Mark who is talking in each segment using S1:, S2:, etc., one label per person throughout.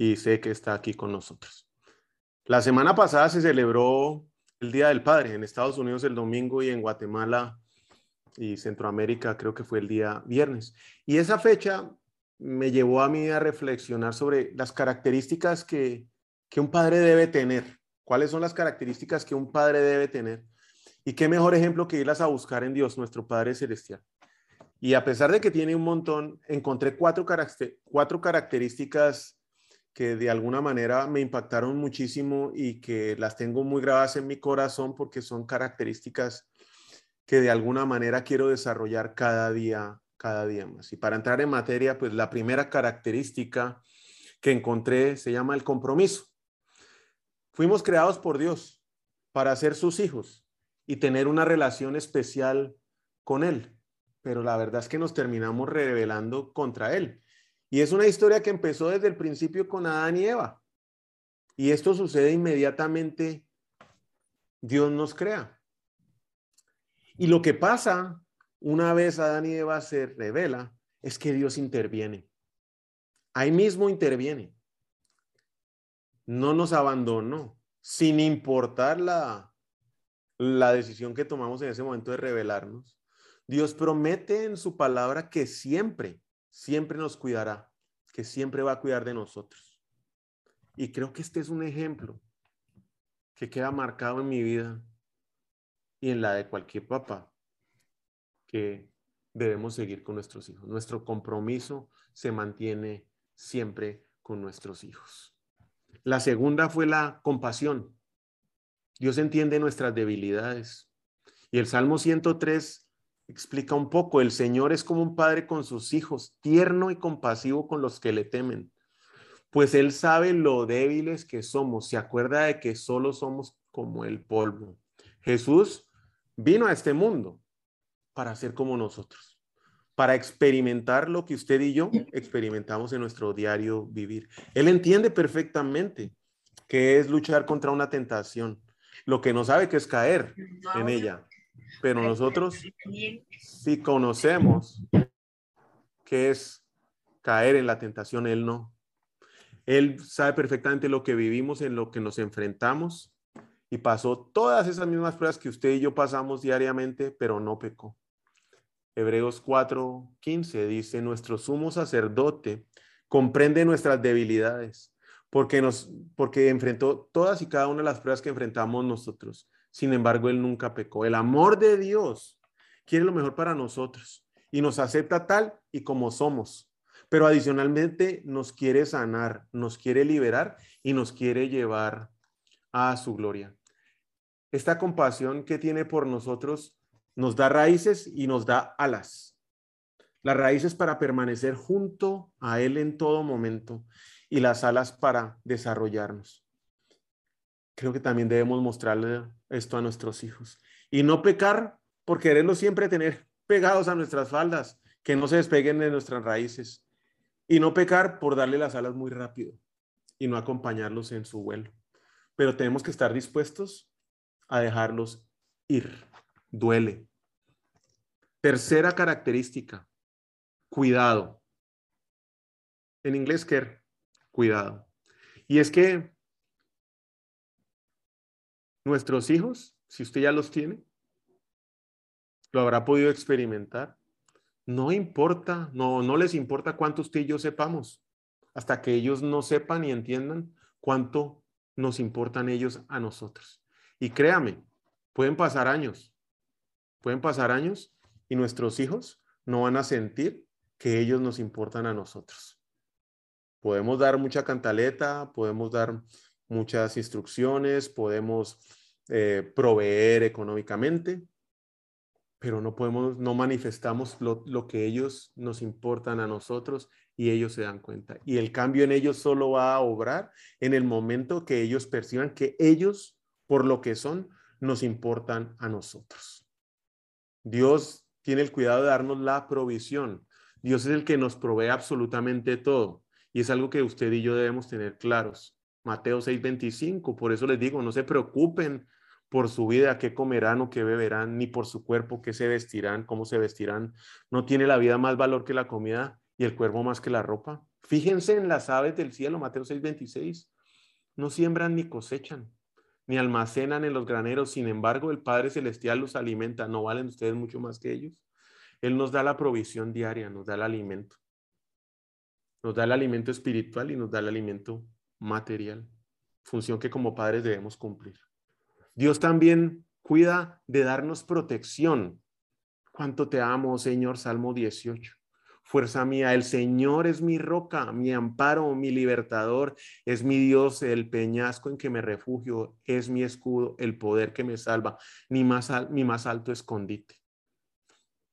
S1: Y sé que está aquí con nosotros. La semana pasada se celebró el Día del Padre en Estados Unidos el domingo y en Guatemala y Centroamérica creo que fue el día viernes. Y esa fecha me llevó a mí a reflexionar sobre las características que, que un padre debe tener. ¿Cuáles son las características que un padre debe tener? Y qué mejor ejemplo que irlas a buscar en Dios, nuestro Padre Celestial. Y a pesar de que tiene un montón, encontré cuatro, cuatro características que de alguna manera me impactaron muchísimo y que las tengo muy grabadas en mi corazón porque son características que de alguna manera quiero desarrollar cada día, cada día más. Y para entrar en materia, pues la primera característica que encontré se llama el compromiso. Fuimos creados por Dios para ser sus hijos y tener una relación especial con Él, pero la verdad es que nos terminamos rebelando contra Él y es una historia que empezó desde el principio con Adán y Eva. Y esto sucede inmediatamente, Dios nos crea. Y lo que pasa una vez Adán y Eva se revela es que Dios interviene. Ahí mismo interviene. No nos abandonó, sin importar la, la decisión que tomamos en ese momento de revelarnos. Dios promete en su palabra que siempre siempre nos cuidará, que siempre va a cuidar de nosotros. Y creo que este es un ejemplo que queda marcado en mi vida y en la de cualquier papá, que debemos seguir con nuestros hijos. Nuestro compromiso se mantiene siempre con nuestros hijos. La segunda fue la compasión. Dios entiende nuestras debilidades. Y el Salmo 103 explica un poco, el Señor es como un padre con sus hijos, tierno y compasivo con los que le temen, pues Él sabe lo débiles que somos, se acuerda de que solo somos como el polvo. Jesús vino a este mundo para ser como nosotros, para experimentar lo que usted y yo experimentamos en nuestro diario vivir. Él entiende perfectamente que es luchar contra una tentación, lo que no sabe que es caer en ella pero nosotros si conocemos que es caer en la tentación, Él no. Él sabe perfectamente lo que vivimos, en lo que nos enfrentamos y pasó todas esas mismas pruebas que usted y yo pasamos diariamente, pero no pecó. Hebreos 4:15 dice, nuestro sumo sacerdote comprende nuestras debilidades, porque nos porque enfrentó todas y cada una de las pruebas que enfrentamos nosotros sin embargo, Él nunca pecó. El amor de Dios quiere lo mejor para nosotros y nos acepta tal y como somos. Pero adicionalmente nos quiere sanar, nos quiere liberar y nos quiere llevar a su gloria. Esta compasión que tiene por nosotros nos da raíces y nos da alas. Las raíces para permanecer junto a Él en todo momento y las alas para desarrollarnos creo que también debemos mostrarle esto a nuestros hijos. Y no pecar por quererlos siempre tener pegados a nuestras faldas, que no se despeguen de nuestras raíces. Y no pecar por darle las alas muy rápido y no acompañarlos en su vuelo. Pero tenemos que estar dispuestos a dejarlos ir. Duele. Tercera característica, cuidado. En inglés, care, cuidado. Y es que Nuestros hijos, si usted ya los tiene, lo habrá podido experimentar. No importa, no, no les importa cuánto usted y yo sepamos, hasta que ellos no sepan y entiendan cuánto nos importan ellos a nosotros. Y créame, pueden pasar años, pueden pasar años y nuestros hijos no van a sentir que ellos nos importan a nosotros. Podemos dar mucha cantaleta, podemos dar muchas instrucciones, podemos eh, proveer económicamente, pero no podemos, no manifestamos lo, lo, que ellos nos importan a nosotros y ellos se dan cuenta. Y el cambio en ellos solo va a obrar en el momento que ellos perciban que ellos, por lo que son, nos importan a nosotros. Dios tiene el cuidado de darnos la provisión. Dios es el que nos provee absolutamente todo. Y es algo que usted y yo debemos tener claros. Mateo 6:25, por eso les digo, no se preocupen por su vida, qué comerán o qué beberán, ni por su cuerpo, qué se vestirán, cómo se vestirán. No tiene la vida más valor que la comida y el cuerpo más que la ropa. Fíjense en las aves del cielo, Mateo 6:26. No siembran ni cosechan, ni almacenan en los graneros. Sin embargo, el Padre Celestial los alimenta. ¿No valen ustedes mucho más que ellos? Él nos da la provisión diaria, nos da el alimento. Nos da el alimento espiritual y nos da el alimento material. Función que como padres debemos cumplir. Dios también cuida de darnos protección. ¿Cuánto te amo, Señor? Salmo 18. Fuerza mía, el Señor es mi roca, mi amparo, mi libertador, es mi Dios, el peñasco en que me refugio, es mi escudo, el poder que me salva, mi más, mi más alto escondite.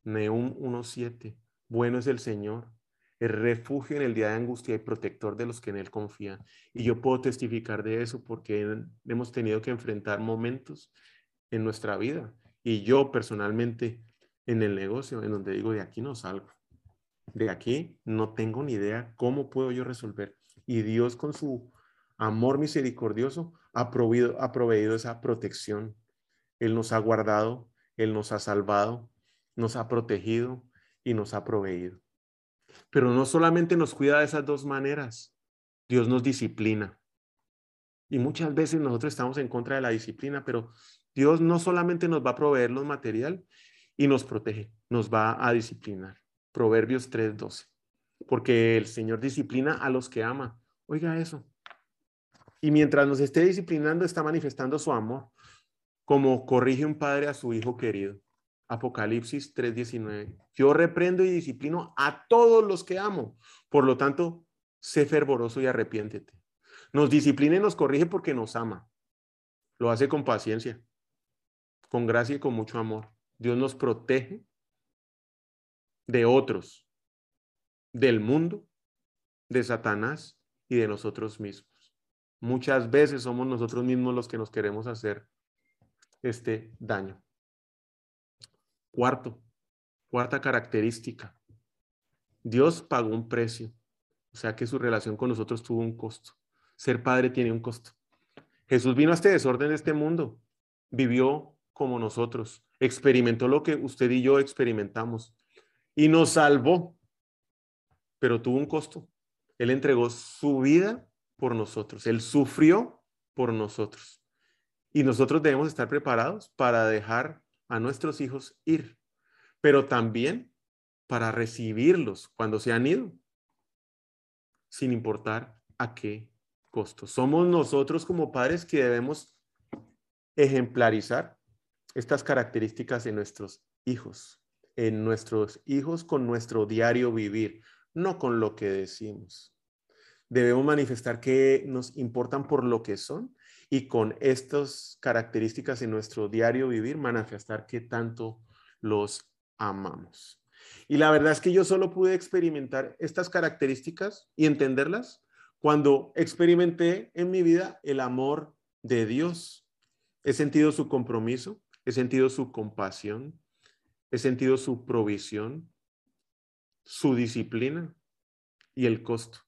S1: Neum 1.7. Bueno es el Señor, el refugio en el día de angustia y protector de los que en Él confían. Y yo puedo testificar de eso porque hemos tenido que enfrentar momentos en nuestra vida. Y yo personalmente en el negocio, en donde digo, de aquí no salgo. De aquí no tengo ni idea cómo puedo yo resolver. Y Dios con su amor misericordioso ha proveído, ha proveído esa protección. Él nos ha guardado, Él nos ha salvado, nos ha protegido y nos ha proveído. Pero no solamente nos cuida de esas dos maneras, Dios nos disciplina. Y muchas veces nosotros estamos en contra de la disciplina, pero Dios no solamente nos va a proveer lo material y nos protege, nos va a disciplinar. Proverbios 3:12. Porque el Señor disciplina a los que ama. Oiga eso. Y mientras nos esté disciplinando, está manifestando su amor, como corrige un padre a su hijo querido. Apocalipsis 3:19. Yo reprendo y disciplino a todos los que amo. Por lo tanto, sé fervoroso y arrepiéntete. Nos disciplina y nos corrige porque nos ama. Lo hace con paciencia, con gracia y con mucho amor. Dios nos protege de otros, del mundo, de Satanás y de nosotros mismos. Muchas veces somos nosotros mismos los que nos queremos hacer este daño. Cuarto, cuarta característica. Dios pagó un precio, o sea que su relación con nosotros tuvo un costo. Ser padre tiene un costo. Jesús vino a este desorden de este mundo, vivió como nosotros, experimentó lo que usted y yo experimentamos y nos salvó, pero tuvo un costo. Él entregó su vida por nosotros, él sufrió por nosotros. Y nosotros debemos estar preparados para dejar a nuestros hijos ir, pero también para recibirlos cuando se han ido, sin importar a qué costo. Somos nosotros como padres que debemos ejemplarizar estas características en nuestros hijos, en nuestros hijos con nuestro diario vivir, no con lo que decimos. Debemos manifestar que nos importan por lo que son y con estas características en nuestro diario vivir manifestar que tanto los amamos. Y la verdad es que yo solo pude experimentar estas características y entenderlas cuando experimenté en mi vida el amor de Dios. He sentido su compromiso, he sentido su compasión, he sentido su provisión, su disciplina y el costo.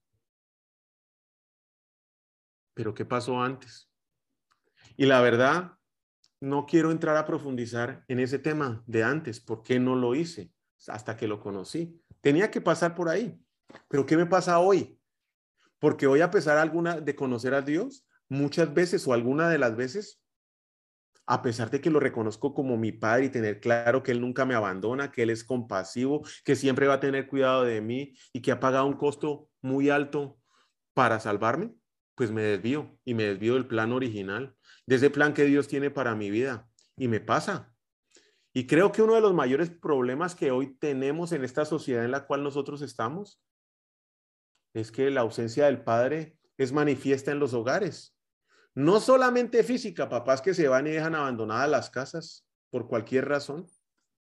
S1: Pero ¿qué pasó antes? Y la verdad, no quiero entrar a profundizar en ese tema de antes, ¿por qué no lo hice hasta que lo conocí? Tenía que pasar por ahí. Pero ¿qué me pasa hoy? Porque hoy a pesar alguna de conocer a Dios, muchas veces o alguna de las veces, a pesar de que lo reconozco como mi padre y tener claro que Él nunca me abandona, que Él es compasivo, que siempre va a tener cuidado de mí y que ha pagado un costo muy alto para salvarme, pues me desvío y me desvío del plan original de ese plan que Dios tiene para mi vida. Y me pasa. Y creo que uno de los mayores problemas que hoy tenemos en esta sociedad en la cual nosotros estamos es que la ausencia del padre es manifiesta en los hogares. No solamente física, papás que se van y dejan abandonadas las casas por cualquier razón,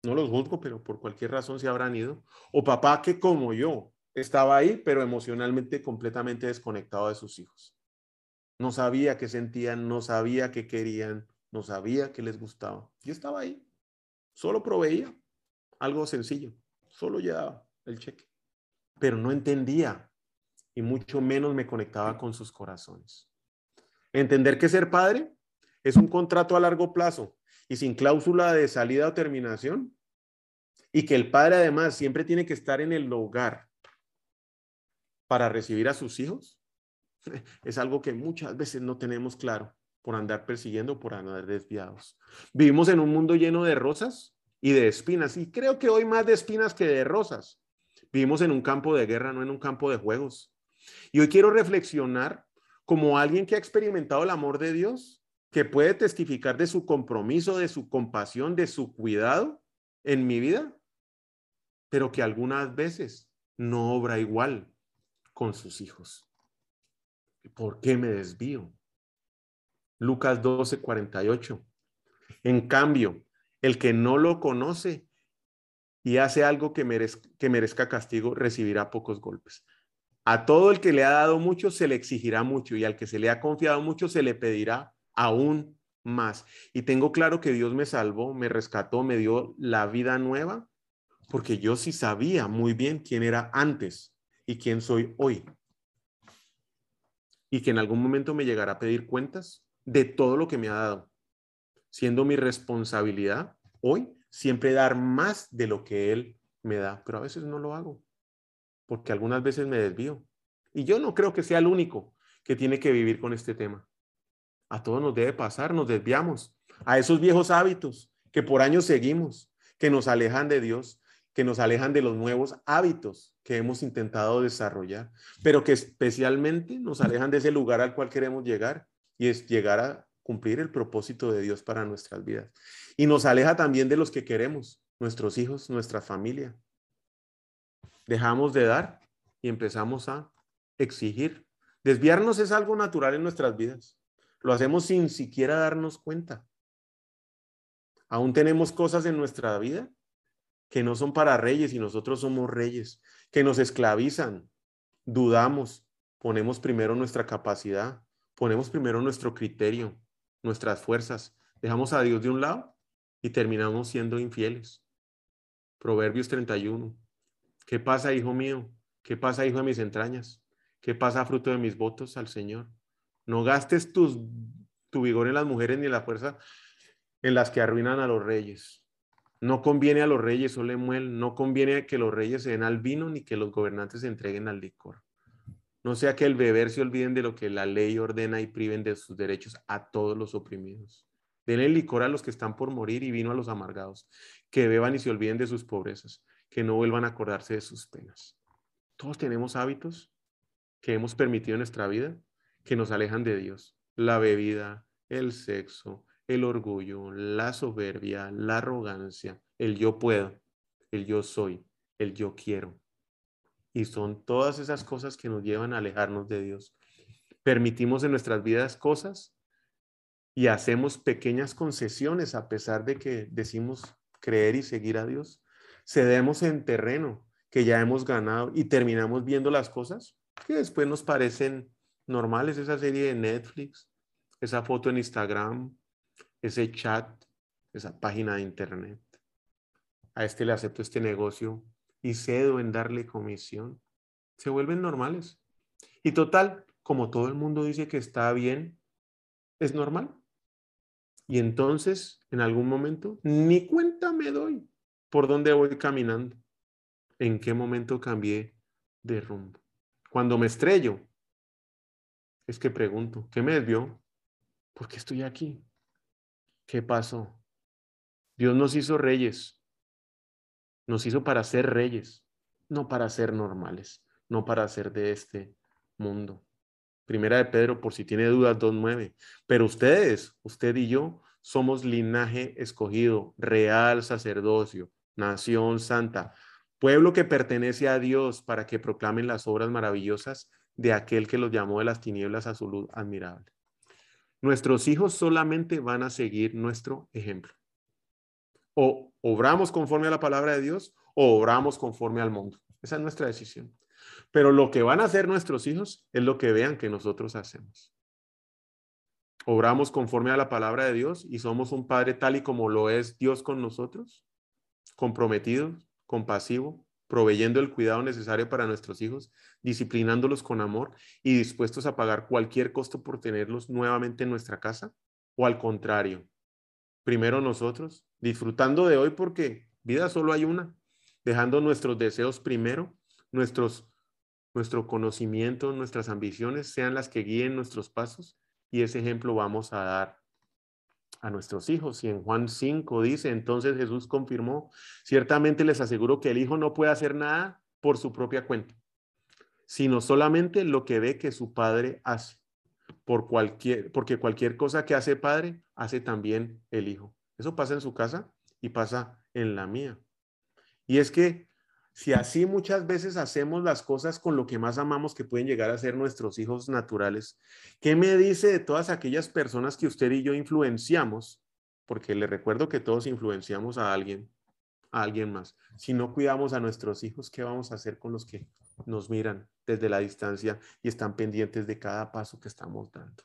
S1: no los juzgo, pero por cualquier razón se habrán ido, o papá que como yo estaba ahí, pero emocionalmente completamente desconectado de sus hijos. No sabía qué sentían, no sabía qué querían, no sabía qué les gustaba. Yo estaba ahí, solo proveía. Algo sencillo, solo llevaba el cheque, pero no entendía. Y mucho menos me conectaba con sus corazones. Entender que ser padre es un contrato a largo plazo y sin cláusula de salida o terminación, y que el padre además siempre tiene que estar en el hogar para recibir a sus hijos, es algo que muchas veces no tenemos claro por andar persiguiendo, por andar desviados. Vivimos en un mundo lleno de rosas y de espinas, y creo que hoy más de espinas que de rosas. Vivimos en un campo de guerra, no en un campo de juegos. Y hoy quiero reflexionar como alguien que ha experimentado el amor de Dios que puede testificar de su compromiso, de su compasión, de su cuidado en mi vida, pero que algunas veces no obra igual con sus hijos. ¿Por qué me desvío? Lucas 12, 48. En cambio, el que no lo conoce y hace algo que merezca, que merezca castigo, recibirá pocos golpes. A todo el que le ha dado mucho se le exigirá mucho y al que se le ha confiado mucho se le pedirá aún más. Y tengo claro que Dios me salvó, me rescató, me dio la vida nueva, porque yo sí sabía muy bien quién era antes y quién soy hoy. Y que en algún momento me llegará a pedir cuentas de todo lo que me ha dado, siendo mi responsabilidad hoy siempre dar más de lo que Él me da, pero a veces no lo hago, porque algunas veces me desvío. Y yo no creo que sea el único que tiene que vivir con este tema. A todos nos debe pasar, nos desviamos a esos viejos hábitos que por años seguimos, que nos alejan de Dios, que nos alejan de los nuevos hábitos que hemos intentado desarrollar, pero que especialmente nos alejan de ese lugar al cual queremos llegar y es llegar a cumplir el propósito de Dios para nuestras vidas. Y nos aleja también de los que queremos, nuestros hijos, nuestra familia. Dejamos de dar y empezamos a exigir. Desviarnos es algo natural en nuestras vidas. Lo hacemos sin siquiera darnos cuenta. Aún tenemos cosas en nuestra vida que no son para reyes y nosotros somos reyes, que nos esclavizan. Dudamos, ponemos primero nuestra capacidad, ponemos primero nuestro criterio, nuestras fuerzas, dejamos a Dios de un lado y terminamos siendo infieles. Proverbios 31. ¿Qué pasa, hijo mío? ¿Qué pasa, hijo de mis entrañas? ¿Qué pasa, fruto de mis votos al Señor? No gastes tu vigor en las mujeres ni la fuerza en las que arruinan a los reyes. No conviene a los reyes, o muel, no conviene que los reyes se den al vino ni que los gobernantes se entreguen al licor. No sea que el beber se olviden de lo que la ley ordena y priven de sus derechos a todos los oprimidos. Denle licor a los que están por morir y vino a los amargados, que beban y se olviden de sus pobrezas, que no vuelvan a acordarse de sus penas. Todos tenemos hábitos que hemos permitido en nuestra vida que nos alejan de Dios. La bebida, el sexo, el orgullo, la soberbia, la arrogancia, el yo puedo, el yo soy, el yo quiero. Y son todas esas cosas que nos llevan a alejarnos de Dios. Permitimos en nuestras vidas cosas y hacemos pequeñas concesiones a pesar de que decimos creer y seguir a Dios. Cedemos en terreno que ya hemos ganado y terminamos viendo las cosas que después nos parecen normales, esa serie de Netflix, esa foto en Instagram, ese chat, esa página de internet. A este le acepto este negocio y cedo en darle comisión. Se vuelven normales. Y total, como todo el mundo dice que está bien, es normal. Y entonces, en algún momento, ni cuenta me doy por dónde voy caminando, en qué momento cambié de rumbo. Cuando me estrello, es que pregunto, ¿qué me desvió? ¿Por qué estoy aquí? ¿Qué pasó? Dios nos hizo reyes. Nos hizo para ser reyes, no para ser normales, no para ser de este mundo. Primera de Pedro, por si tiene dudas, 2.9. Pero ustedes, usted y yo, somos linaje escogido, real sacerdocio, nación santa, pueblo que pertenece a Dios para que proclamen las obras maravillosas de aquel que los llamó de las tinieblas a su luz admirable. Nuestros hijos solamente van a seguir nuestro ejemplo. O obramos conforme a la palabra de Dios o obramos conforme al mundo. Esa es nuestra decisión. Pero lo que van a hacer nuestros hijos es lo que vean que nosotros hacemos. Obramos conforme a la palabra de Dios y somos un padre tal y como lo es Dios con nosotros, comprometido, compasivo, proveyendo el cuidado necesario para nuestros hijos, disciplinándolos con amor y dispuestos a pagar cualquier costo por tenerlos nuevamente en nuestra casa? ¿O al contrario? Primero nosotros, disfrutando de hoy porque vida solo hay una, dejando nuestros deseos primero, nuestros, nuestro conocimiento, nuestras ambiciones sean las que guíen nuestros pasos y ese ejemplo vamos a dar a nuestros hijos. Y en Juan 5 dice, entonces Jesús confirmó, ciertamente les aseguro que el hijo no puede hacer nada por su propia cuenta, sino solamente lo que ve que su padre hace. Por cualquier, porque cualquier cosa que hace padre, hace también el hijo. Eso pasa en su casa y pasa en la mía. Y es que si así muchas veces hacemos las cosas con lo que más amamos que pueden llegar a ser nuestros hijos naturales, ¿qué me dice de todas aquellas personas que usted y yo influenciamos? Porque le recuerdo que todos influenciamos a alguien, a alguien más. Si no cuidamos a nuestros hijos, ¿qué vamos a hacer con los que nos miran desde la distancia y están pendientes de cada paso que estamos dando?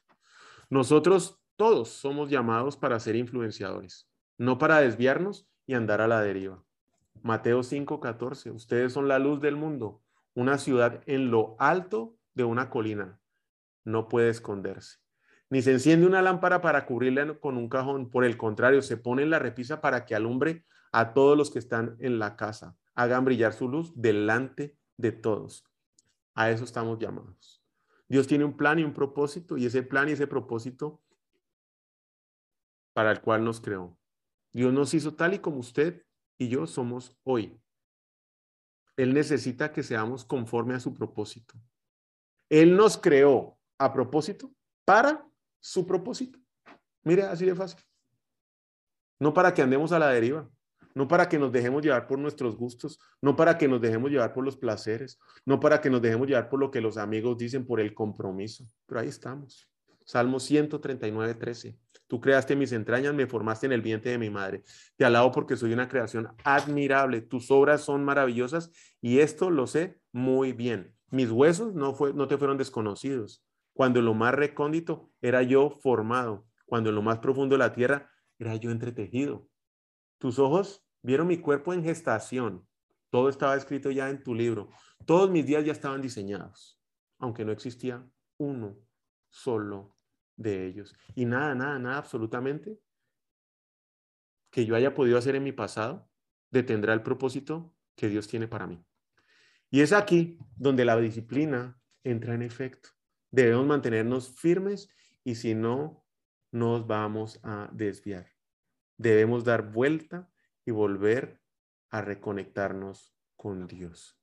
S1: Nosotros todos somos llamados para ser influenciadores, no para desviarnos y andar a la deriva. Mateo 5:14, ustedes son la luz del mundo, una ciudad en lo alto de una colina. No puede esconderse. Ni se enciende una lámpara para cubrirla con un cajón, por el contrario, se pone en la repisa para que alumbre a todos los que están en la casa, hagan brillar su luz delante de todos. A eso estamos llamados. Dios tiene un plan y un propósito, y ese plan y ese propósito para el cual nos creó. Dios nos hizo tal y como usted y yo somos hoy. Él necesita que seamos conforme a su propósito. Él nos creó a propósito para su propósito. Mire, así de fácil. No para que andemos a la deriva, no para que nos dejemos llevar por nuestros gustos, no para que nos dejemos llevar por los placeres, no para que nos dejemos llevar por lo que los amigos dicen por el compromiso. Pero ahí estamos. Salmo 139, 13. Tú creaste mis entrañas, me formaste en el vientre de mi madre. Te alabo porque soy una creación admirable. Tus obras son maravillosas y esto lo sé muy bien. Mis huesos no, te fueron desconocidos. Cuando lo más recóndito era yo formado. Cuando lo más profundo de la tierra era yo entretejido. Tus ojos vieron mi cuerpo en gestación. Todo estaba escrito ya en tu libro. Todos mis días ya estaban diseñados, aunque no existía uno solo de ellos. Y nada, nada, nada, absolutamente que yo haya podido hacer en mi pasado detendrá el propósito que Dios tiene para mí. Y es aquí donde la disciplina entra en efecto. Debemos mantenernos firmes y si no, nos vamos a desviar. Debemos dar vuelta y volver a reconectarnos con Dios.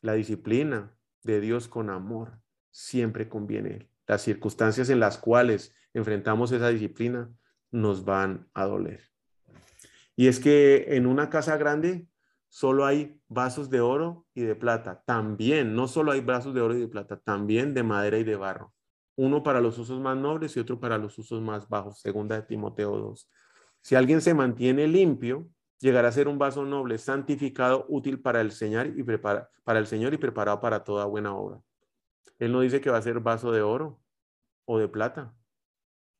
S1: La disciplina de Dios con amor siempre conviene las circunstancias en las cuales enfrentamos esa disciplina nos van a doler. Y es que en una casa grande solo hay vasos de oro y de plata. También, no solo hay vasos de oro y de plata, también de madera y de barro. Uno para los usos más nobles y otro para los usos más bajos, segunda de Timoteo 2. Si alguien se mantiene limpio, llegará a ser un vaso noble, santificado, útil para el Señor y, para el Señor y preparado para toda buena obra. Él no dice que va a ser vaso de oro o de plata,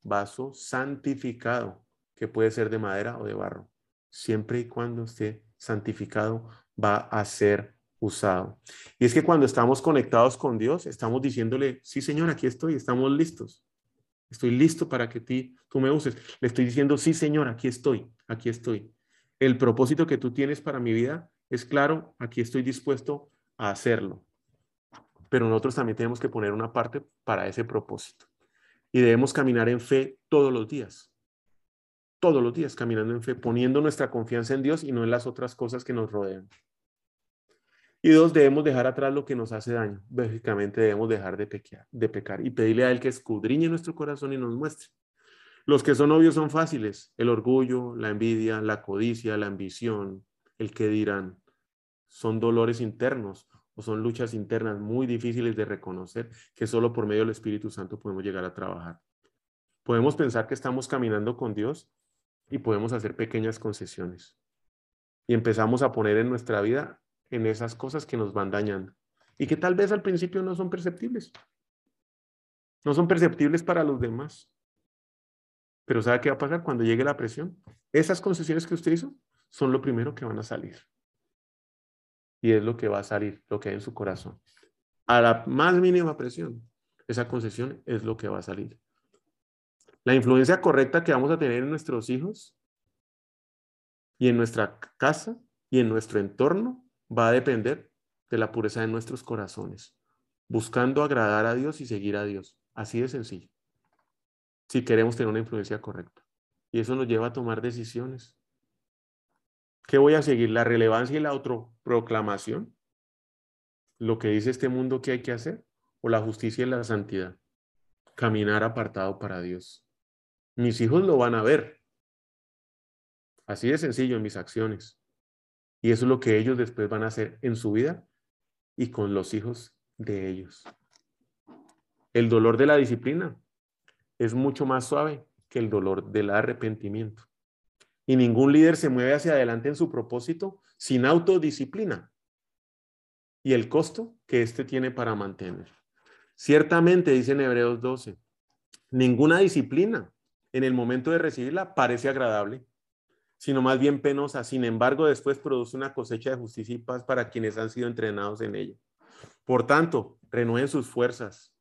S1: vaso santificado, que puede ser de madera o de barro. Siempre y cuando esté santificado, va a ser usado. Y es que cuando estamos conectados con Dios, estamos diciéndole, sí, Señor, aquí estoy, estamos listos. Estoy listo para que tú me uses. Le estoy diciendo, sí, Señor, aquí estoy, aquí estoy. El propósito que tú tienes para mi vida es claro, aquí estoy dispuesto a hacerlo pero nosotros también tenemos que poner una parte para ese propósito. Y debemos caminar en fe todos los días. Todos los días caminando en fe, poniendo nuestra confianza en Dios y no en las otras cosas que nos rodean. Y dos, debemos dejar atrás lo que nos hace daño. Básicamente debemos dejar de pecar, de pecar y pedirle a Él que escudriñe nuestro corazón y nos muestre. Los que son obvios son fáciles. El orgullo, la envidia, la codicia, la ambición, el que dirán. Son dolores internos o son luchas internas muy difíciles de reconocer que solo por medio del Espíritu Santo podemos llegar a trabajar. Podemos pensar que estamos caminando con Dios y podemos hacer pequeñas concesiones. y empezamos a poner en nuestra vida en esas cosas que nos van dañando y que tal vez al principio no son perceptibles. No son perceptibles para los demás. Pero ¿sabe qué va a pasar cuando llegue la presión? Esas concesiones que usted hizo son lo primero que van a salir. Y es lo que va a salir, lo que hay en su corazón. A la más mínima presión, esa concesión es lo que va a salir. La influencia correcta que vamos a tener en nuestros hijos y en nuestra casa y en nuestro entorno va a depender de la pureza de nuestros corazones, buscando agradar a Dios y seguir a Dios. Así de sencillo. Si queremos tener una influencia correcta. Y eso nos lleva a tomar decisiones. ¿Qué voy a seguir? ¿La relevancia y la autoproclamación? ¿Lo que dice este mundo que hay que hacer? ¿O la justicia y la santidad? Caminar apartado para Dios. Mis hijos lo van a ver. Así de sencillo en mis acciones. Y eso es lo que ellos después van a hacer en su vida y con los hijos de ellos. El dolor de la disciplina es mucho más suave que el dolor del arrepentimiento. Y ningún líder se mueve hacia adelante en su propósito sin autodisciplina y el costo que éste tiene para mantener. Ciertamente, dice en Hebreos 12, ninguna disciplina en el momento de recibirla parece agradable, sino más bien penosa. Sin embargo, después produce una cosecha de justicia y paz para quienes han sido entrenados en ella. Por tanto, renueven sus fuerzas,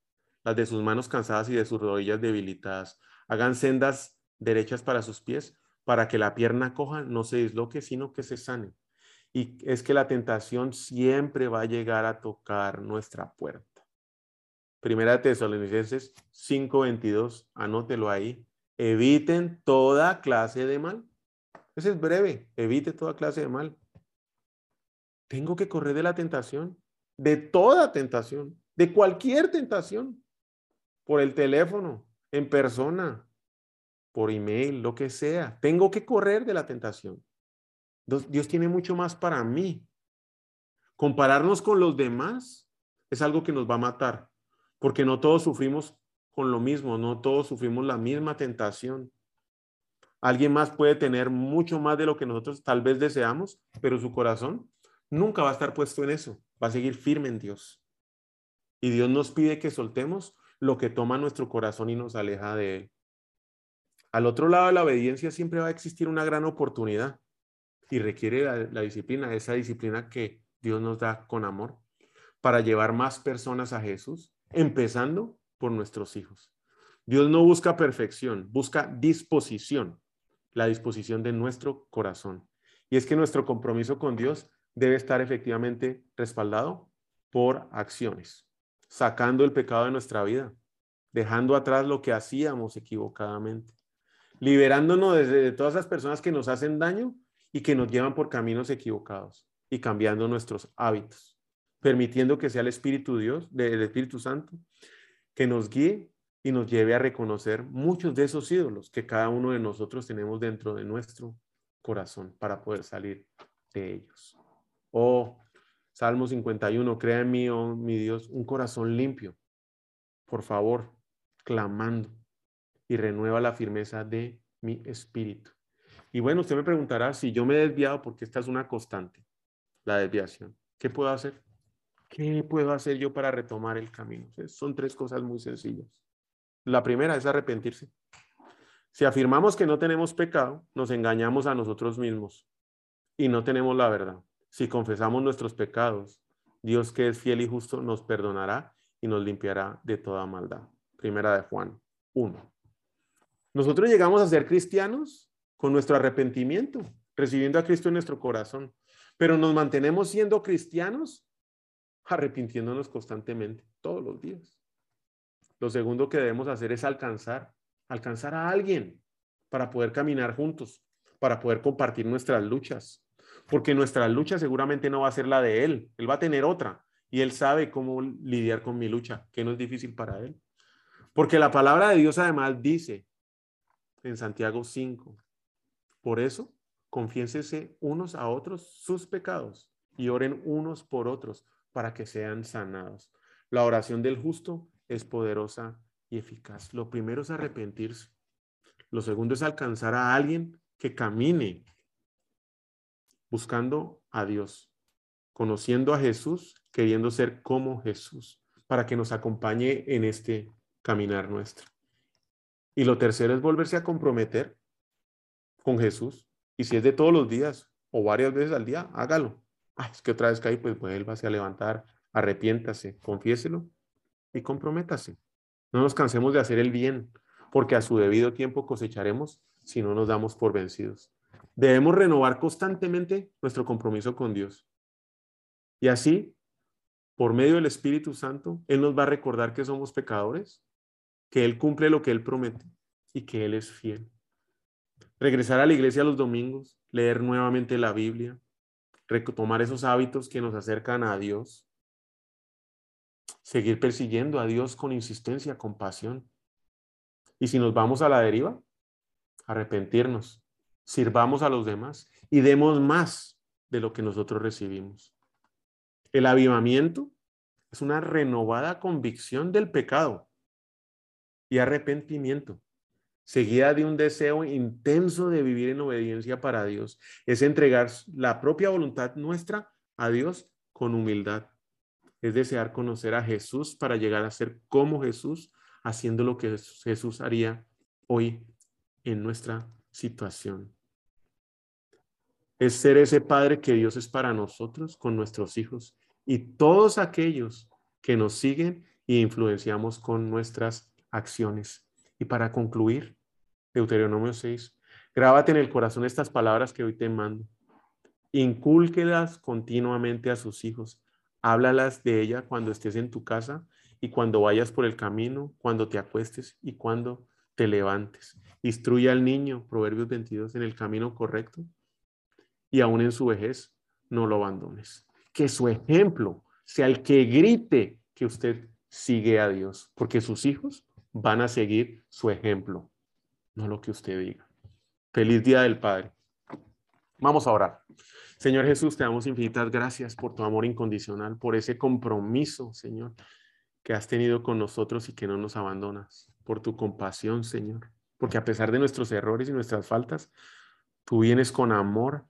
S1: las de sus manos cansadas y de sus rodillas debilitadas. Hagan sendas derechas para sus pies, para que la pierna coja no se disloque, sino que se sane. Y es que la tentación siempre va a llegar a tocar nuestra puerta. Primera de Tesalonicenses 5:22, anótelo ahí. Eviten toda clase de mal. Ese es breve, evite toda clase de mal. Tengo que correr de la tentación, de toda tentación, de cualquier tentación, por el teléfono, en persona, por email, lo que sea. Tengo que correr de la tentación. Dios tiene mucho más para mí. Compararnos con los demás es algo que nos va a matar, porque no todos sufrimos con lo mismo, no todos sufrimos la misma tentación. Alguien más puede tener mucho más de lo que nosotros tal vez deseamos, pero su corazón nunca va a estar puesto en eso, va a seguir firme en Dios. Y Dios nos pide que soltemos lo que toma nuestro corazón y nos aleja de Él. Al otro lado de la obediencia siempre va a existir una gran oportunidad y requiere la, la disciplina, esa disciplina que Dios nos da con amor para llevar más personas a Jesús, empezando por nuestros hijos. Dios no busca perfección, busca disposición la disposición de nuestro corazón. Y es que nuestro compromiso con Dios debe estar efectivamente respaldado por acciones, sacando el pecado de nuestra vida, dejando atrás lo que hacíamos equivocadamente, liberándonos de, todas las personas que nos hacen daño y que nos llevan por caminos equivocados y cambiando nuestros hábitos, permitiendo que sea el Espíritu Dios, el Espíritu Santo, que nos guíe y nos lleve a reconocer muchos de esos ídolos que cada uno de nosotros tenemos dentro de nuestro corazón para poder salir de ellos. Oh, Salmo 51, crea en mí, oh mi Dios, un corazón limpio, por favor, clamando y renueva la firmeza de mi espíritu. Y bueno, usted me preguntará si yo me he desviado, porque esta es una constante, la desviación. ¿Qué puedo hacer? ¿Qué puedo hacer yo para retomar el camino? Son tres cosas muy sencillas. La primera es arrepentirse. Si afirmamos que no tenemos pecado, nos engañamos a nosotros mismos y no tenemos la verdad. Si confesamos nuestros pecados, Dios que es fiel y justo nos perdonará y nos limpiará de toda maldad. Primera de Juan 1. Nosotros llegamos a ser cristianos con nuestro arrepentimiento, recibiendo a Cristo en nuestro corazón, pero nos mantenemos siendo cristianos arrepintiéndonos constantemente, todos los días. Lo segundo que debemos hacer es alcanzar, alcanzar a alguien para poder caminar juntos, para poder compartir nuestras luchas. Porque nuestra lucha seguramente no va a ser la de él, él va a tener otra y él sabe cómo lidiar con mi lucha, que no es difícil para él. Porque la palabra de Dios además dice en Santiago 5, por eso confiénsese unos a otros sus pecados y oren unos por otros para que sean sanados. La oración del justo es poderosa y eficaz. Lo primero es arrepentirse. Lo segundo es alcanzar a alguien que camine buscando a Dios, conociendo a Jesús, queriendo ser como Jesús, para que nos acompañe en este caminar nuestro. Y lo tercero es volverse a comprometer con Jesús. Y si es de todos los días o varias veces al día, hágalo. Ay, es que otra vez caí, pues vuélvase a levantar, arrepiéntase, confiéselo y comprométase. No nos cansemos de hacer el bien, porque a su debido tiempo cosecharemos si no nos damos por vencidos. Debemos renovar constantemente nuestro compromiso con Dios. Y así, por medio del Espíritu Santo, Él nos va a recordar que somos pecadores, que Él cumple lo que Él promete y que Él es fiel. Regresar a la iglesia los domingos, leer nuevamente la Biblia, retomar esos hábitos que nos acercan a Dios, seguir persiguiendo a Dios con insistencia, con pasión. Y si nos vamos a la deriva, arrepentirnos, sirvamos a los demás y demos más de lo que nosotros recibimos. El avivamiento es una renovada convicción del pecado y arrepentimiento, seguida de un deseo intenso de vivir en obediencia para Dios. Es entregar la propia voluntad nuestra a Dios con humildad. Es desear conocer a Jesús para llegar a ser como Jesús, haciendo lo que Jesús haría hoy en nuestra situación. Es ser ese Padre que Dios es para nosotros con nuestros hijos y todos aquellos que nos siguen e influenciamos con nuestras acciones. Y para concluir, Deuteronomio 6, grábate en el corazón estas palabras que hoy te mando. Incúlquelas continuamente a sus hijos. Háblalas de ella cuando estés en tu casa y cuando vayas por el camino, cuando te acuestes y cuando te levantes. Instruye al niño, Proverbios 22, en el camino correcto y aún en su vejez no lo abandones. Que su ejemplo sea el que grite que usted sigue a Dios, porque sus hijos van a seguir su ejemplo, no lo que usted diga. Feliz Día del Padre. Vamos a orar. Señor Jesús, te damos infinitas gracias por tu amor incondicional, por ese compromiso, Señor, que has tenido con nosotros y que no nos abandonas, por tu compasión, Señor, porque a pesar de nuestros errores y nuestras faltas, tú vienes con amor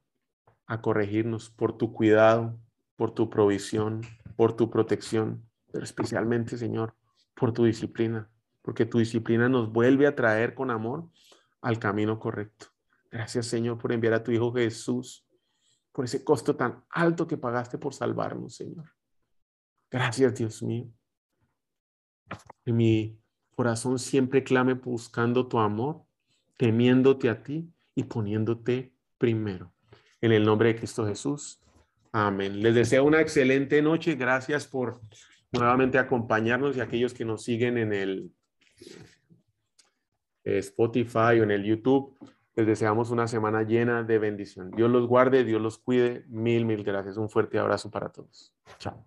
S1: a corregirnos, por tu cuidado, por tu provisión, por tu protección, pero especialmente, Señor, por tu disciplina, porque tu disciplina nos vuelve a traer con amor al camino correcto. Gracias, Señor, por enviar a tu Hijo Jesús, por ese costo tan alto que pagaste por salvarnos, Señor. Gracias, Dios mío. Que mi corazón siempre clame buscando tu amor, temiéndote a ti y poniéndote primero. En el nombre de Cristo Jesús. Amén. Les deseo una excelente noche. Gracias por nuevamente acompañarnos y aquellos que nos siguen en el Spotify o en el YouTube. Les deseamos una semana llena de bendición. Dios los guarde, Dios los cuide. Mil, mil gracias. Un fuerte abrazo para todos. Chao.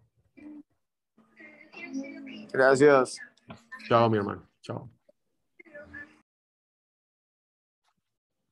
S2: Gracias.
S1: Chao, mi hermano. Chao.